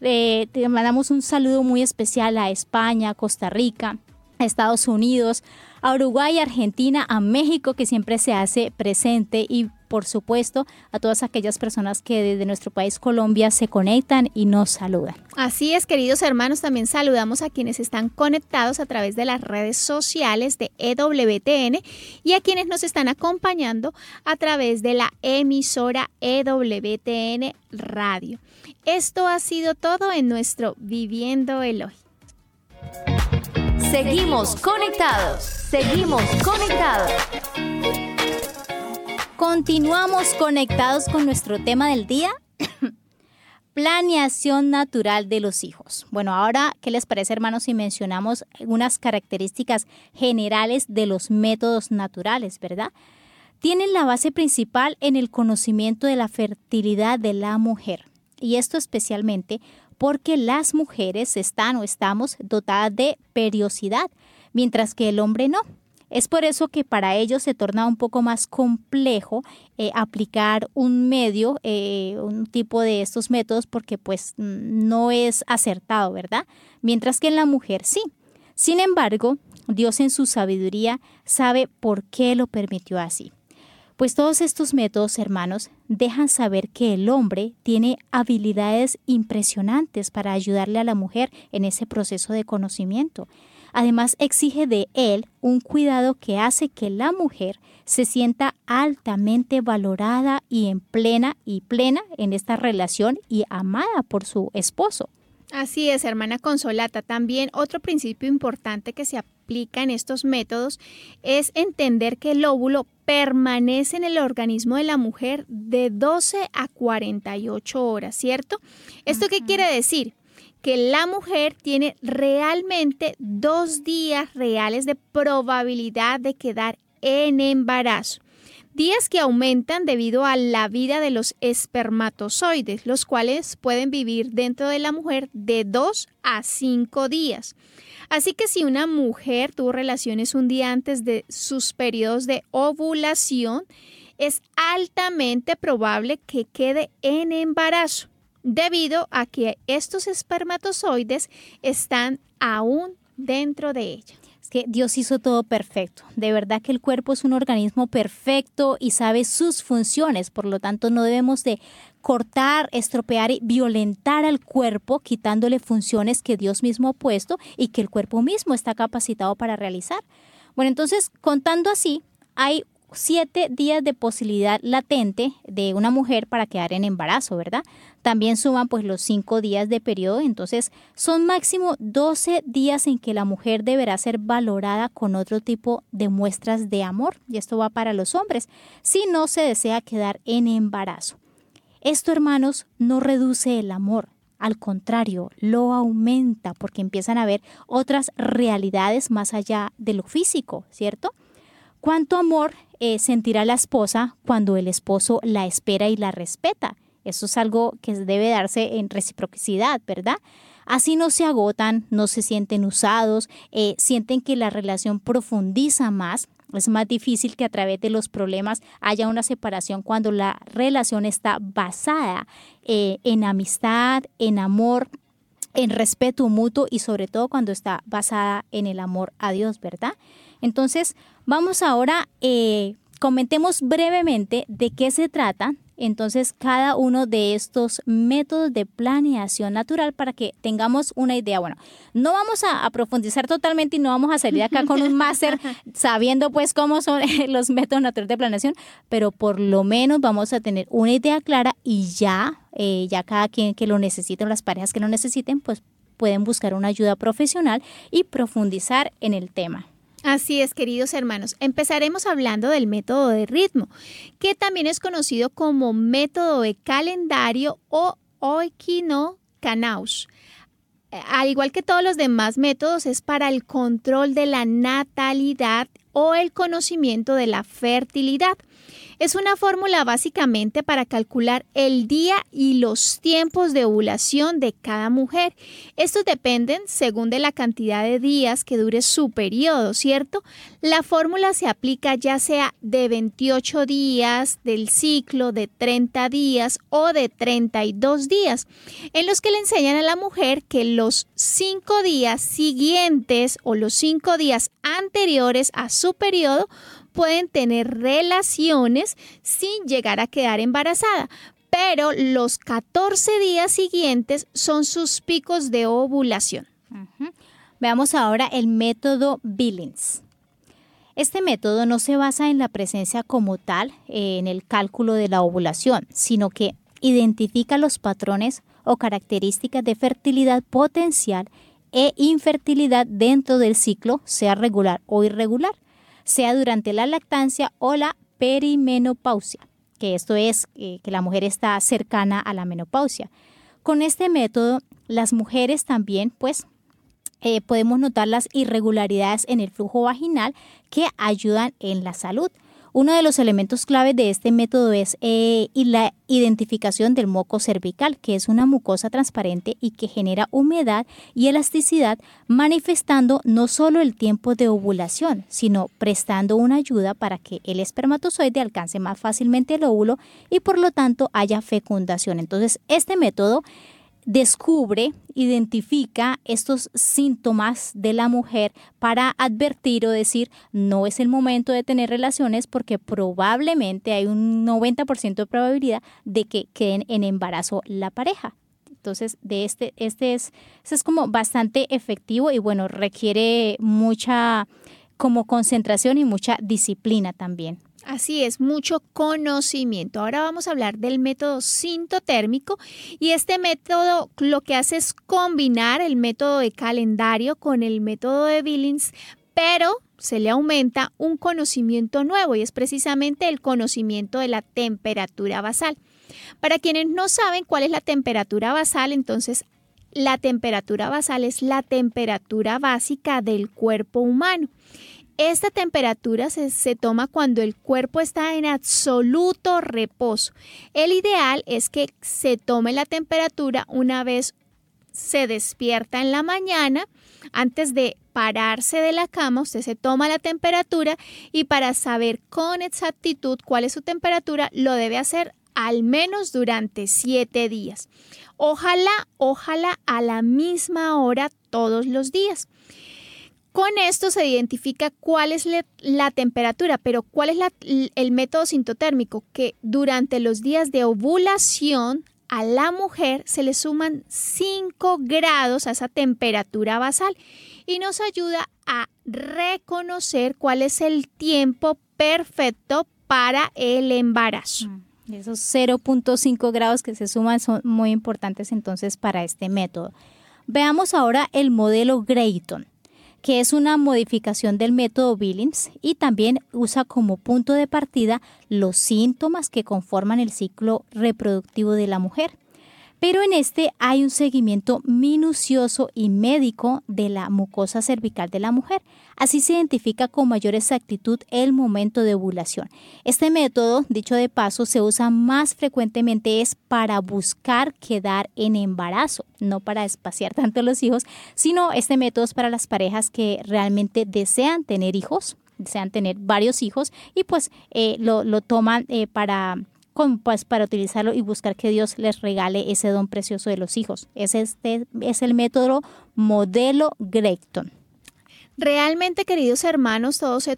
Eh, te mandamos un saludo muy especial a España, Costa Rica, Estados Unidos, a Uruguay, Argentina, a México que siempre se hace presente y por supuesto a todas aquellas personas que desde nuestro país Colombia se conectan y nos saludan. Así es, queridos hermanos, también saludamos a quienes están conectados a través de las redes sociales de EWTN y a quienes nos están acompañando a través de la emisora EWTN Radio. Esto ha sido todo en nuestro Viviendo el Hoy. Seguimos conectados. Seguimos conectados. Continuamos conectados con nuestro tema del día. Planeación natural de los hijos. Bueno, ahora, ¿qué les parece, hermanos, si mencionamos unas características generales de los métodos naturales, verdad? Tienen la base principal en el conocimiento de la fertilidad de la mujer. Y esto especialmente porque las mujeres están o estamos dotadas de periodicidad, mientras que el hombre no. Es por eso que para ellos se torna un poco más complejo eh, aplicar un medio, eh, un tipo de estos métodos, porque pues no es acertado, ¿verdad? Mientras que en la mujer sí. Sin embargo, Dios en su sabiduría sabe por qué lo permitió así. Pues todos estos métodos, hermanos, dejan saber que el hombre tiene habilidades impresionantes para ayudarle a la mujer en ese proceso de conocimiento. Además, exige de él un cuidado que hace que la mujer se sienta altamente valorada y en plena y plena en esta relación y amada por su esposo. Así es, hermana Consolata. También otro principio importante que se aplica en estos métodos es entender que el óvulo permanece en el organismo de la mujer de 12 a 48 horas, ¿cierto? ¿Esto qué quiere decir? Que la mujer tiene realmente dos días reales de probabilidad de quedar en embarazo días que aumentan debido a la vida de los espermatozoides, los cuales pueden vivir dentro de la mujer de 2 a 5 días. Así que si una mujer tuvo relaciones un día antes de sus periodos de ovulación, es altamente probable que quede en embarazo, debido a que estos espermatozoides están aún dentro de ella que Dios hizo todo perfecto. De verdad que el cuerpo es un organismo perfecto y sabe sus funciones, por lo tanto no debemos de cortar, estropear y violentar al cuerpo quitándole funciones que Dios mismo ha puesto y que el cuerpo mismo está capacitado para realizar. Bueno, entonces contando así, hay siete días de posibilidad latente de una mujer para quedar en embarazo, ¿verdad? También suman pues los cinco días de periodo, entonces son máximo 12 días en que la mujer deberá ser valorada con otro tipo de muestras de amor, y esto va para los hombres, si no se desea quedar en embarazo. Esto, hermanos, no reduce el amor, al contrario, lo aumenta porque empiezan a haber otras realidades más allá de lo físico, ¿cierto? ¿Cuánto amor eh, sentirá la esposa cuando el esposo la espera y la respeta? Eso es algo que debe darse en reciprocidad, ¿verdad? Así no se agotan, no se sienten usados, eh, sienten que la relación profundiza más. Es más difícil que a través de los problemas haya una separación cuando la relación está basada eh, en amistad, en amor, en respeto mutuo y sobre todo cuando está basada en el amor a Dios, ¿verdad? Entonces, vamos ahora, eh, comentemos brevemente de qué se trata entonces cada uno de estos métodos de planeación natural para que tengamos una idea. Bueno, no vamos a, profundizar totalmente y no vamos a salir acá con un máster sabiendo pues cómo son los métodos naturales de planeación, pero por lo menos vamos a tener una idea clara y ya, eh, ya cada quien que lo necesite o las parejas que lo necesiten, pues pueden buscar una ayuda profesional y profundizar en el tema. Así es, queridos hermanos. Empezaremos hablando del método de ritmo, que también es conocido como método de calendario o oikino canaush. Al igual que todos los demás métodos, es para el control de la natalidad o el conocimiento de la fertilidad. Es una fórmula básicamente para calcular el día y los tiempos de ovulación de cada mujer. Estos dependen según de la cantidad de días que dure su periodo, ¿cierto? La fórmula se aplica ya sea de 28 días, del ciclo de 30 días o de 32 días, en los que le enseñan a la mujer que los 5 días siguientes o los 5 días anteriores a su periodo pueden tener relaciones sin llegar a quedar embarazada, pero los 14 días siguientes son sus picos de ovulación. Veamos ahora el método Billings. Este método no se basa en la presencia como tal eh, en el cálculo de la ovulación, sino que identifica los patrones o características de fertilidad potencial e infertilidad dentro del ciclo, sea regular o irregular sea durante la lactancia o la perimenopausia, que esto es eh, que la mujer está cercana a la menopausia. Con este método, las mujeres también, pues, eh, podemos notar las irregularidades en el flujo vaginal que ayudan en la salud. Uno de los elementos claves de este método es eh, la identificación del moco cervical, que es una mucosa transparente y que genera humedad y elasticidad, manifestando no solo el tiempo de ovulación, sino prestando una ayuda para que el espermatozoide alcance más fácilmente el óvulo y por lo tanto haya fecundación. Entonces, este método descubre, identifica estos síntomas de la mujer para advertir o decir no es el momento de tener relaciones porque probablemente hay un 90% de probabilidad de que queden en embarazo la pareja. Entonces, de este, este es, este es como bastante efectivo y bueno, requiere mucha como concentración y mucha disciplina también. Así es, mucho conocimiento. Ahora vamos a hablar del método sintotérmico y este método lo que hace es combinar el método de calendario con el método de Billings, pero se le aumenta un conocimiento nuevo y es precisamente el conocimiento de la temperatura basal. Para quienes no saben cuál es la temperatura basal, entonces la temperatura basal es la temperatura básica del cuerpo humano. Esta temperatura se, toma cuando el cuerpo está en absoluto reposo. El ideal es que se tome la temperatura una vez se despierta en la mañana, antes de pararse de la cama, usted se toma la temperatura y para saber con exactitud cuál es su temperatura, lo debe hacer al menos durante siete días. Ojalá, ojalá a la misma hora todos los días. Con esto se identifica cuál es la temperatura, pero cuál es el método sintotérmico, que durante los días de ovulación a la mujer se le suman 5 grados a esa temperatura basal y nos ayuda a reconocer cuál es el tiempo perfecto para el embarazo. Mm, esos 0.5 grados que se suman son muy importantes entonces para este método. Veamos ahora el modelo Grayton que es una modificación del método Billings y también usa como punto de partida los síntomas que conforman el ciclo reproductivo de la mujer pero en este hay un seguimiento minucioso y médico de la mucosa cervical de la mujer. Así se identifica con mayor exactitud el momento de ovulación. Este método, dicho de paso, se usa más frecuentemente es para buscar quedar en embarazo, no para espaciar tanto los hijos, sino este método es para las parejas que realmente desean tener hijos, desean tener varios hijos y pues eh, lo, toman eh, para pues, para utilizarlo y buscar que Dios les regale ese don precioso de los hijos. Es, este, es el método modelo Gregton. Realmente, queridos hermanos, todos,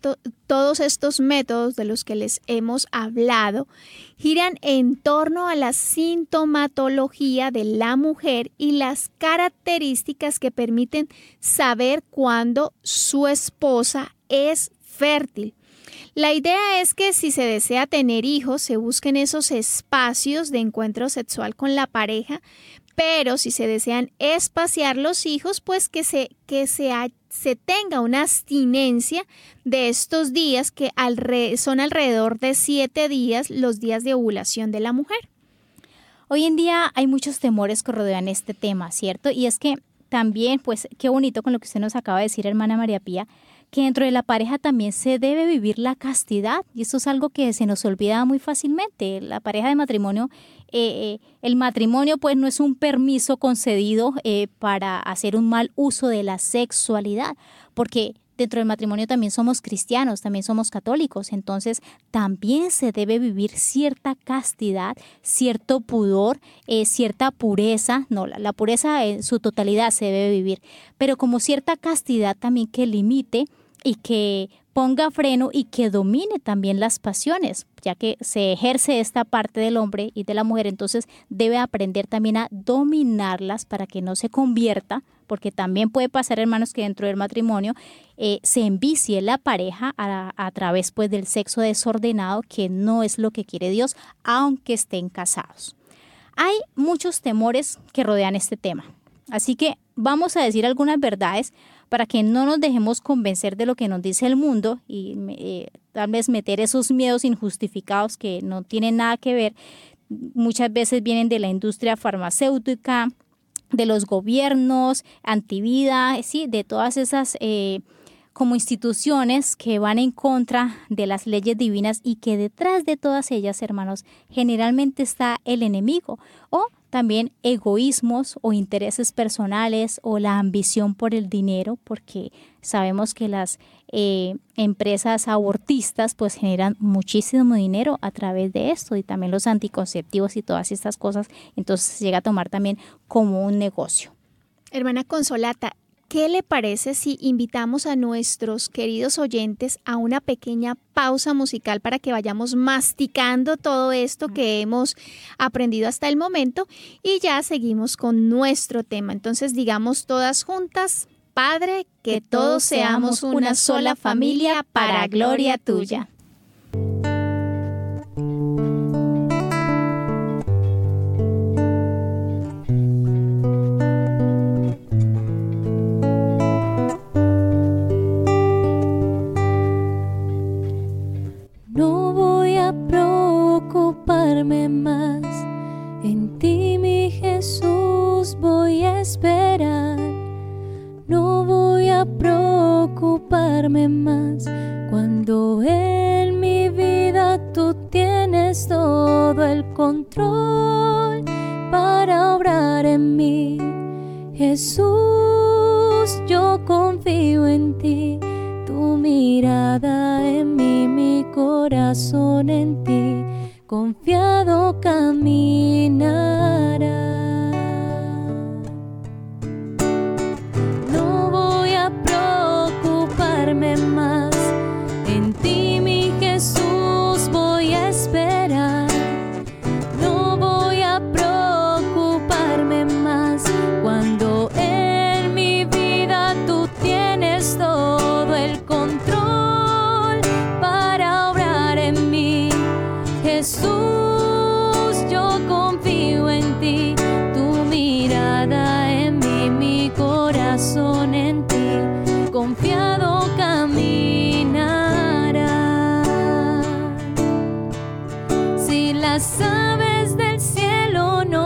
todos estos métodos de los que les hemos hablado giran en torno a la sintomatología de la mujer y las características que permiten saber cuándo su esposa es fértil. La idea es que si se desea tener hijos, se busquen esos espacios de encuentro sexual con la pareja, pero si se desean espaciar los hijos, pues que se, que se, se tenga una abstinencia de estos días que son alrededor de siete días los días de ovulación de la mujer. Hoy en día hay muchos temores que rodean este tema, ¿cierto? Y es que también, pues qué bonito con lo que usted nos acaba de decir, hermana María Pía, que dentro de la pareja también se debe vivir la castidad y eso es algo que se nos olvida muy fácilmente. La pareja de matrimonio, eh, eh, el matrimonio pues no es un permiso concedido eh, para hacer un mal uso de la sexualidad, porque dentro del matrimonio también somos cristianos, también somos católicos, entonces también se debe vivir cierta castidad, cierto pudor, eh, cierta pureza, no, la, pureza en su totalidad se debe vivir, pero como cierta castidad también que limite y que ponga freno y que domine también las pasiones, ya que se ejerce esta parte del hombre y de la mujer, entonces debe aprender también a dominarlas para que no se convierta porque también puede pasar, hermanos, que dentro del matrimonio eh, se envicie la pareja a, través pues, del sexo desordenado, que no es lo que quiere Dios, aunque estén casados. Hay muchos temores que rodean este tema, así que vamos a decir algunas verdades para que no nos dejemos convencer de lo que nos dice el mundo y eh, tal vez meter esos miedos injustificados que no tienen nada que ver. Muchas veces vienen de la industria farmacéutica, de los gobiernos, antivida, sí, de todas esas eh, como instituciones que van en contra de las leyes divinas y que detrás de todas ellas, hermanos, generalmente está el enemigo o también egoísmos o intereses personales o la ambición por el dinero, porque sabemos que las eh, empresas abortistas pues generan muchísimo dinero a través de esto y también los anticonceptivos y todas estas cosas, entonces llega a tomar también como un negocio. Hermana Consolata, ¿Qué le parece si invitamos a nuestros queridos oyentes a una pequeña pausa musical para que vayamos masticando todo esto que hemos aprendido hasta el momento y ya seguimos con nuestro tema? Entonces digamos todas juntas, Padre, que todos seamos una sola familia para gloria tuya. Más cuando en mi vida tú tienes todo el control para obrar en mí. Jesús, yo confío en ti, tu mirada en mí, mi corazón en ti, confiado caminará.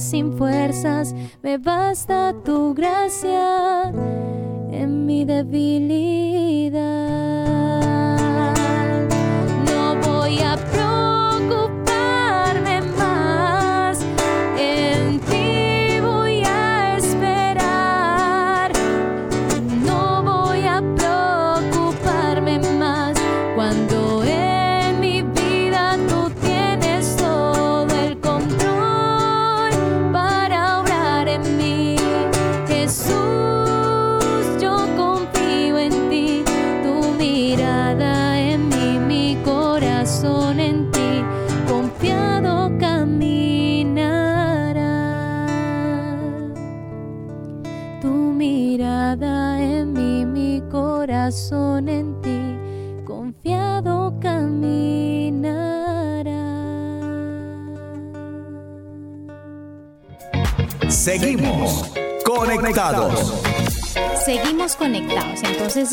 sin fuerzas, me basta tu gracia en mi debilidad.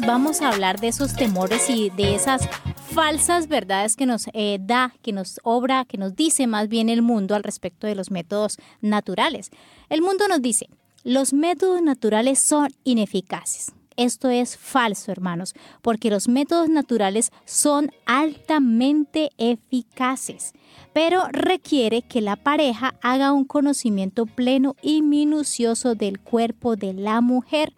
Vamos a hablar de esos temores y de esas falsas verdades que nos eh, da, que nos obra, que nos dice más bien el mundo al respecto de los métodos naturales. El mundo nos dice, los métodos naturales son ineficaces. Esto es falso, hermanos, porque los métodos naturales son altamente eficaces, pero requiere que la pareja haga un conocimiento pleno y minucioso del cuerpo de la mujer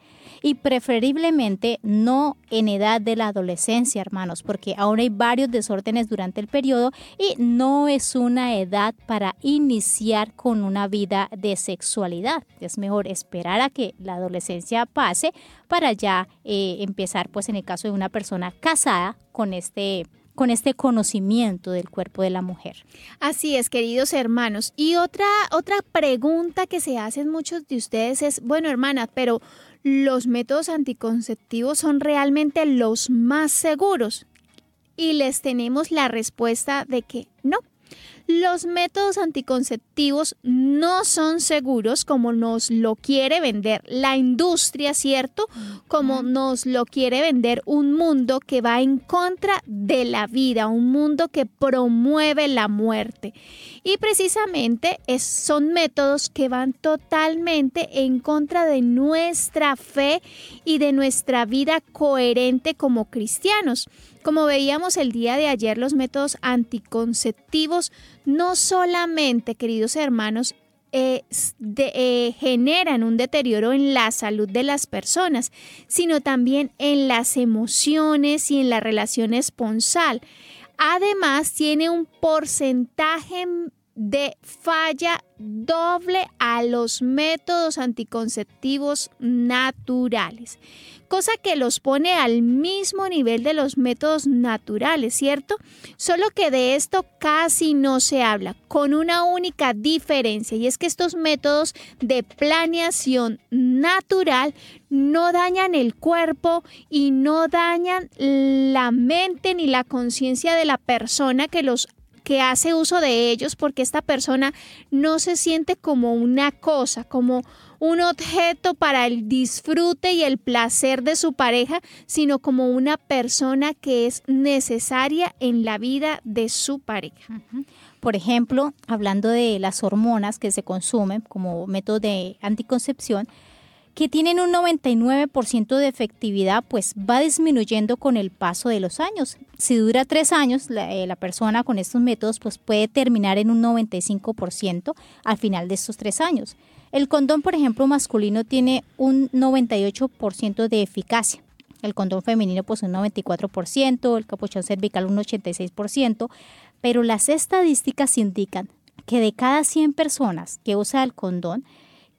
y preferiblemente no en edad de la adolescencia, hermanos, porque aún hay varios desórdenes durante el periodo y no es una edad para iniciar con una vida de sexualidad. Es mejor esperar a que la adolescencia pase para ya eh, empezar, pues en el caso de una persona casada, con este con este conocimiento del cuerpo de la mujer. Así es, queridos hermanos. Y otra, otra pregunta que se hacen muchos de ustedes es, bueno, hermana, pero los métodos anticonceptivos son realmente los más seguros? Y les tenemos la respuesta de que no. Los métodos anticonceptivos no son seguros como nos lo quiere vender la industria, ¿cierto? Como nos lo quiere vender un mundo que va en contra de la vida, un mundo que promueve la muerte. Y precisamente son métodos que van totalmente en contra de nuestra fe y de nuestra vida coherente como cristianos. Como veíamos el día de ayer, los métodos anticonceptivos no solamente, queridos hermanos, eh, eh, generan un deterioro en la salud de las personas, sino también en las emociones y en la relación esponsal. Además, tiene un porcentaje de falla doble a los métodos anticonceptivos naturales, cosa que los pone al mismo nivel de los métodos naturales, ¿cierto? Solo que de esto casi no se habla, con una única diferencia, y es que estos métodos de planeación natural no dañan el cuerpo y no dañan la mente ni la conciencia de la persona que los que hace uso de ellos porque esta persona no se siente como una cosa, como un objeto para el disfrute y el placer de su pareja, sino como una persona que es necesaria en la vida de su pareja. Por ejemplo, hablando de las hormonas que se consumen como método de anticoncepción, que tienen un 99% de efectividad, pues va disminuyendo con el paso de los años. Si dura tres años, eh, la, persona con estos métodos pues puede terminar en un 95% al final de estos tres años. El condón, por ejemplo, masculino tiene un 98% de eficacia. El condón femenino pues un 94%, el capuchón cervical un 86%, pero las estadísticas indican que de cada 100 personas que usa el condón,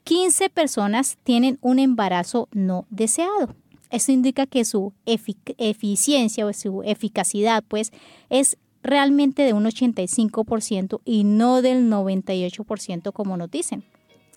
15 personas tienen un embarazo no deseado. Esto indica que su eficiencia o su eficacidad pues es realmente de un 85% y no del 98% como nos dicen.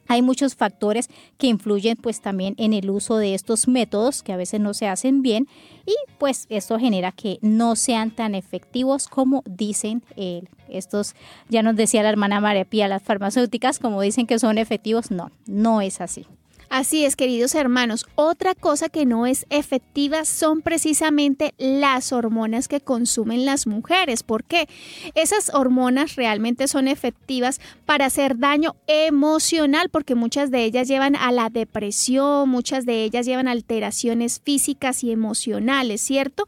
Hay muchos factores que influyen pues también en el uso de estos métodos que a veces no se hacen bien y pues esto genera que no sean tan efectivos como dicen eh, estos, ya nos decía la hermana María Pía, las farmacéuticas como dicen que son efectivos, no, no es así. Así es, queridos hermanos. Otra cosa que no es efectiva son precisamente las hormonas que consumen las mujeres. ¿Por qué? Esas hormonas realmente son efectivas para hacer daño emocional porque muchas de ellas llevan a la depresión, muchas de ellas llevan alteraciones físicas y emocionales, ¿cierto?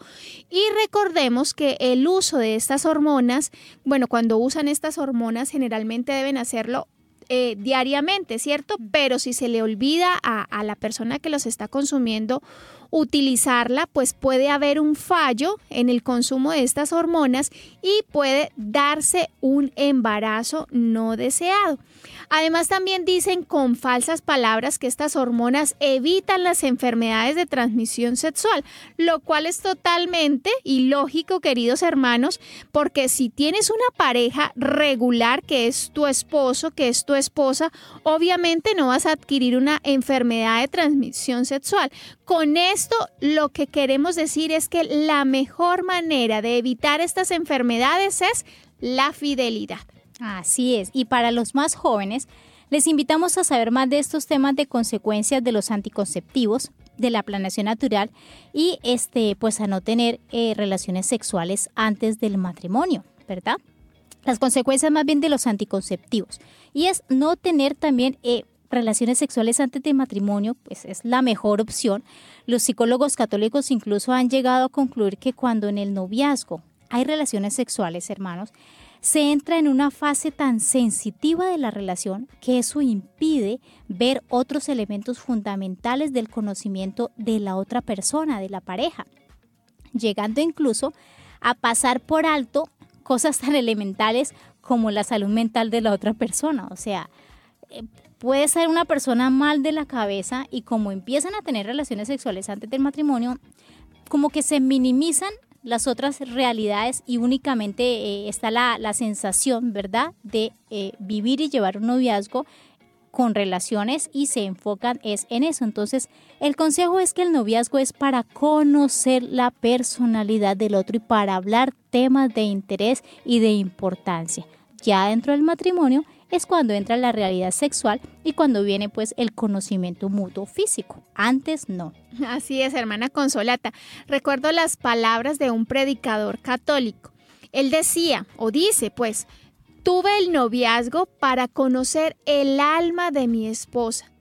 Y recordemos que el uso de estas hormonas, bueno, cuando usan estas hormonas generalmente deben hacerlo eh, diariamente, ¿cierto? Pero si se le olvida a, a la persona que los está consumiendo utilizarla, pues puede haber un fallo en el consumo de estas hormonas y puede darse un embarazo no deseado. Además también dicen con falsas palabras que estas hormonas evitan las enfermedades de transmisión sexual, lo cual es totalmente ilógico, queridos hermanos, porque si tienes una pareja regular que es tu esposo, que es tu esposa, obviamente no vas a adquirir una enfermedad de transmisión sexual. Con esto lo que queremos decir es que la mejor manera de evitar estas enfermedades es la fidelidad. Así es. Y para los más jóvenes, les invitamos a saber más de estos temas de consecuencias de los anticonceptivos, de la planeación natural y este, pues a no tener eh, relaciones sexuales antes del matrimonio, ¿verdad? Las consecuencias más bien de los anticonceptivos. Y es no tener también eh, relaciones sexuales antes de matrimonio, pues es la mejor opción. Los psicólogos católicos incluso han llegado a concluir que cuando en el noviazgo hay relaciones sexuales, hermanos, se entra en una fase tan sensitiva de la relación que eso impide ver otros elementos fundamentales del conocimiento de la otra persona, de la pareja, llegando incluso a pasar por alto cosas tan elementales como la salud mental de la otra persona. O sea, eh, puede ser una persona mal de la cabeza y como empiezan a tener relaciones sexuales antes del matrimonio, como que se minimizan las otras realidades y únicamente eh, está la, sensación, ¿verdad?, de eh, vivir y llevar un noviazgo con relaciones y se enfocan es en eso. Entonces, el consejo es que el noviazgo es para conocer la personalidad del otro y para hablar temas de interés y de importancia. Ya dentro del matrimonio es cuando entra la realidad sexual y cuando viene pues el conocimiento mutuo físico. Antes no. Así es, hermana Consolata. Recuerdo las palabras de un predicador católico. Él decía, o dice pues, tuve el noviazgo para conocer el alma de mi esposa.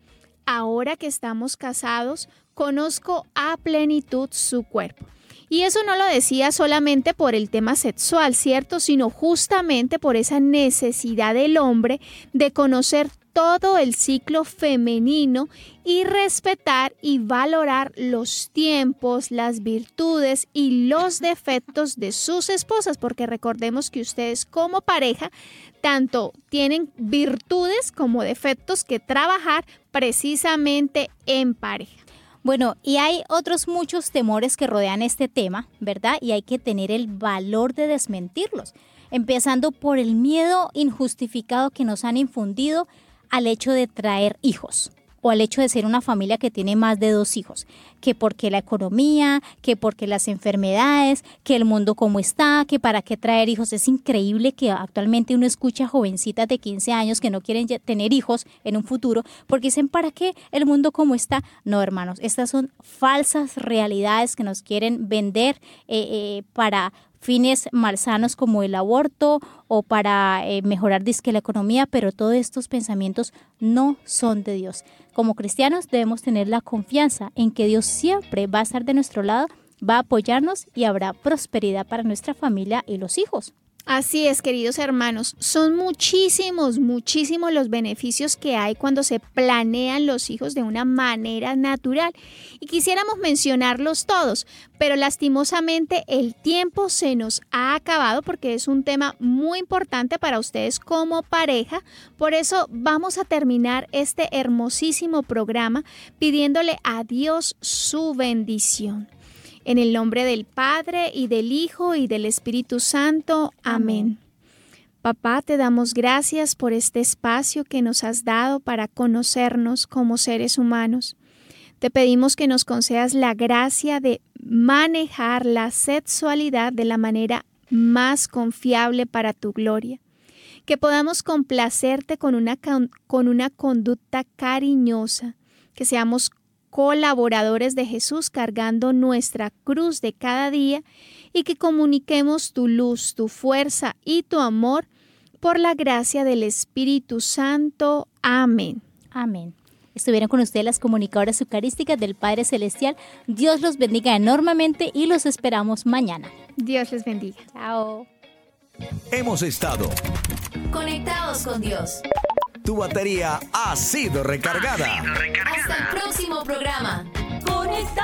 Ahora que estamos casados, conozco a plenitud su cuerpo. Y eso no lo decía solamente por el tema sexual, ¿cierto? Sino justamente por esa necesidad del hombre de conocer todo el ciclo femenino y respetar y valorar los tiempos, las virtudes y los defectos de sus esposas, porque recordemos que ustedes como pareja tanto tienen virtudes como defectos que trabajar precisamente en pareja. Bueno, y hay otros muchos temores que rodean este tema, ¿verdad? Y hay que tener el valor de desmentirlos, empezando por el miedo injustificado que nos han infundido al hecho de traer hijos o al hecho de ser una familia que tiene más de dos hijos, que porque la economía, que porque las enfermedades, que el mundo como está, que para qué traer hijos. Es increíble que actualmente uno escucha jovencitas de 15 años que no quieren tener hijos en un futuro porque dicen, ¿para qué el mundo como está? No, hermanos, estas son falsas realidades que nos quieren vender eh, eh, para fines malsanos como el aborto o para eh, mejorar disque la economía, pero todos estos pensamientos no son de Dios. Como cristianos debemos tener la confianza en que Dios siempre va a estar de nuestro lado, va a apoyarnos y habrá prosperidad para nuestra familia y los hijos. Así es, queridos hermanos, son muchísimos, muchísimos los beneficios que hay cuando se planean los hijos de una manera natural. Y quisiéramos mencionarlos todos, pero lastimosamente el tiempo se nos ha acabado porque es un tema muy importante para ustedes como pareja. Por eso vamos a terminar este hermosísimo programa pidiéndole a Dios su bendición. En el nombre del Padre y del Hijo y del Espíritu Santo. Amén. Papá, te damos gracias por este espacio que nos has dado para conocernos como seres humanos. Te pedimos que nos concedas la gracia de manejar la sexualidad de la manera más confiable para tu gloria. Que podamos complacerte con una, con una conducta cariñosa, que seamos colaboradores de Jesús cargando nuestra cruz de cada día y que comuniquemos tu luz, tu fuerza y tu amor por la gracia del Espíritu Santo. Amén. Amén. Estuvieron con ustedes las comunicadoras eucarísticas del Padre Celestial. Dios los bendiga enormemente y los esperamos mañana. Dios les bendiga. Chao. Hemos estado. Conectados con Dios tu batería ha sido recargada. Ha sido recargada. Hasta el próximo programa. Conectados.